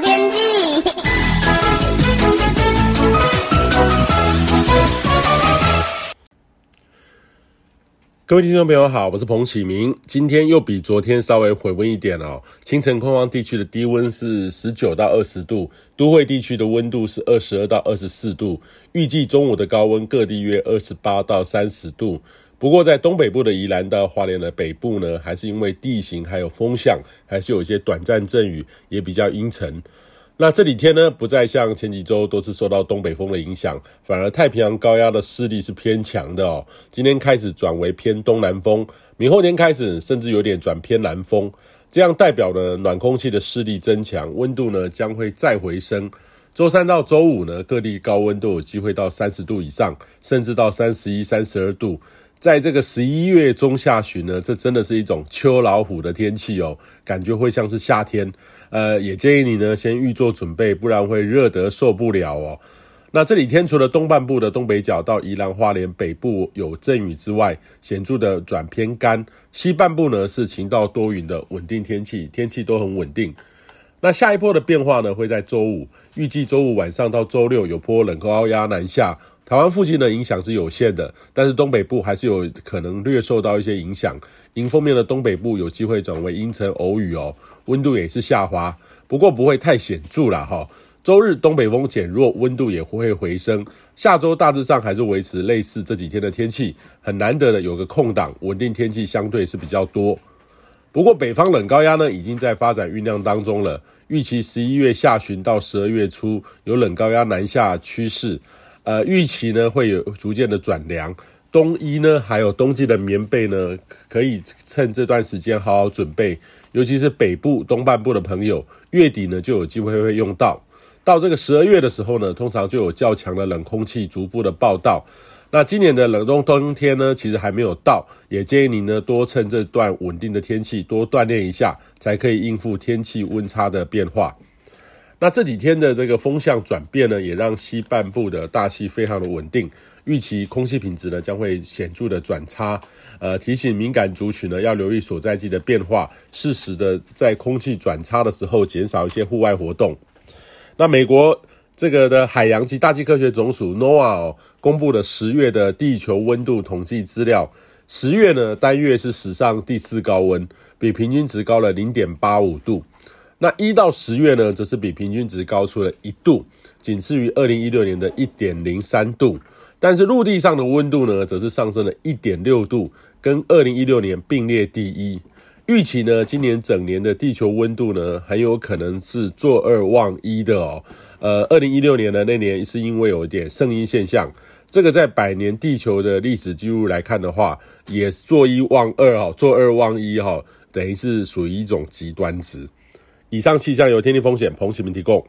天气。各位听众朋友好，我是彭启明。今天又比昨天稍微回温一点哦。清晨空旷地区的低温是十九到二十度，都会地区的温度是二十二到二十四度。预计中午的高温各地约二十八到三十度。不过在东北部的宜兰到花莲的北部呢，还是因为地形还有风向，还是有一些短暂阵雨，也比较阴沉。那这几天呢，不再像前几周都是受到东北风的影响，反而太平洋高压的势力是偏强的哦。今天开始转为偏东南风，明后天开始甚至有点转偏南风，这样代表呢暖空气的势力增强，温度呢将会再回升。周三到周五呢，各地高温都有机会到三十度以上，甚至到三十一、三十二度。在这个十一月中下旬呢，这真的是一种秋老虎的天气哦，感觉会像是夏天。呃，也建议你呢先预做准备，不然会热得受不了哦。那这几天除了东半部的东北角到宜兰花莲北部有阵雨之外，显著的转偏干，西半部呢是晴到多云的稳定天气，天气都很稳定。那下一波的变化呢会在周五，预计周五晚上到周六有波冷高压南下。台湾附近的影响是有限的，但是东北部还是有可能略受到一些影响。迎风面的东北部有机会转为阴沉偶雨哦，温度也是下滑，不过不会太显著啦哈。周日东北风减弱，温度也会回升。下周大致上还是维持类似这几天的天气，很难得的有个空档，稳定天气相对是比较多。不过北方冷高压呢已经在发展酝酿当中了，预期十一月下旬到十二月初有冷高压南下趋势。呃，预期呢会有逐渐的转凉，冬衣呢还有冬季的棉被呢，可以趁这段时间好好准备，尤其是北部东半部的朋友，月底呢就有机会会用到。到这个十二月的时候呢，通常就有较强的冷空气逐步的报到。那今年的冷冬冬天呢，其实还没有到，也建议你呢多趁这段稳定的天气多锻炼一下，才可以应付天气温差的变化。那这几天的这个风向转变呢，也让西半部的大气非常的稳定，预期空气品质呢将会显著的转差。呃，提醒敏感族群呢要留意所在季的变化，适时的在空气转差的时候减少一些户外活动。那美国这个的海洋及大气科学总署 NOAA，公布的十月的地球温度统计资料，十月呢单月是史上第四高温，比平均值高了零点八五度。那一到十月呢，则是比平均值高出了一度，仅次于二零一六年的一点零三度。但是陆地上的温度呢，则是上升了一点六度，跟二零一六年并列第一。预期呢，今年整年的地球温度呢，很有可能是坐二望一的哦。呃，二零一六年的那年是因为有一点圣婴现象，这个在百年地球的历史记录来看的话，也坐一望二哈，坐二望一哈，等于是属于一种极端值。以上气象由天气风险彭启明提供。